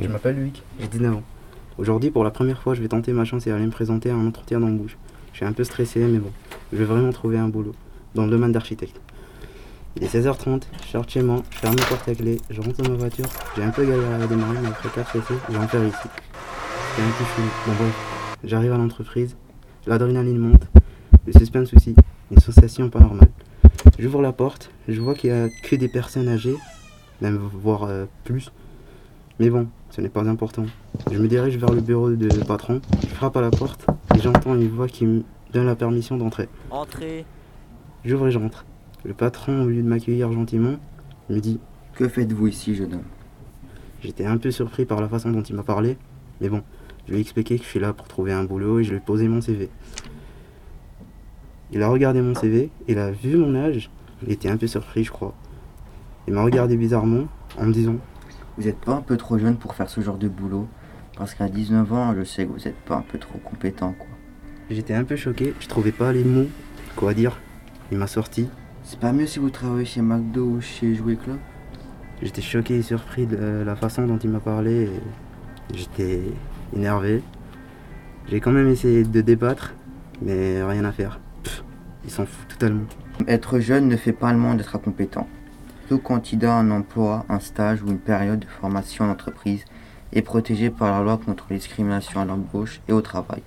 Je m'appelle Luc, j'ai 19 ans. Aujourd'hui, pour la première fois, je vais tenter ma chance et aller me présenter à un entretien d'embauche. Je suis un peu stressé, mais bon, je vais vraiment trouver un boulot dans le domaine d'architecte. Il est 16h30, je sors chez moi, je ferme la porte à clé, je rentre dans ma voiture. J'ai un peu galéré à démarrer, mais après 4 essais, je vais en faire ici. C'est un peu fou. Bon bref, j'arrive à l'entreprise, l'adrénaline monte, le suspense aussi, une sensation pas normale. J'ouvre la porte, je vois qu'il n'y a que des personnes âgées, même voire euh, plus. Mais bon, ce n'est pas important. Je me dirige vers le bureau de patron, je frappe à la porte et j'entends une voix qui me donne la permission d'entrer. Entrez. J'ouvre et je rentre. Le patron, au lieu de m'accueillir gentiment, me dit Que faites-vous ici, jeune homme? J'étais un peu surpris par la façon dont il m'a parlé, mais bon, je lui ai expliqué que je suis là pour trouver un boulot et je lui ai posé mon CV. Il a regardé mon CV, il a vu mon âge, il était un peu surpris, je crois. Il m'a regardé bizarrement en me disant Vous n'êtes pas un peu trop jeune pour faire ce genre de boulot Parce qu'à 19 ans, je sais que vous n'êtes pas un peu trop compétent, quoi. J'étais un peu choqué, je trouvais pas les mots, quoi dire? Il m'a sorti. C'est pas mieux si vous travaillez chez McDo ou chez Jouet Club? J'étais choqué et surpris de la façon dont il m'a parlé. J'étais énervé. J'ai quand même essayé de débattre, mais rien à faire. Pff, il s'en fout totalement. Être jeune ne fait pas le monde d'être incompétent. Tout candidat à un emploi, un stage ou une période de formation en entreprise est protégé par la loi contre les discriminations à l'embauche et au travail.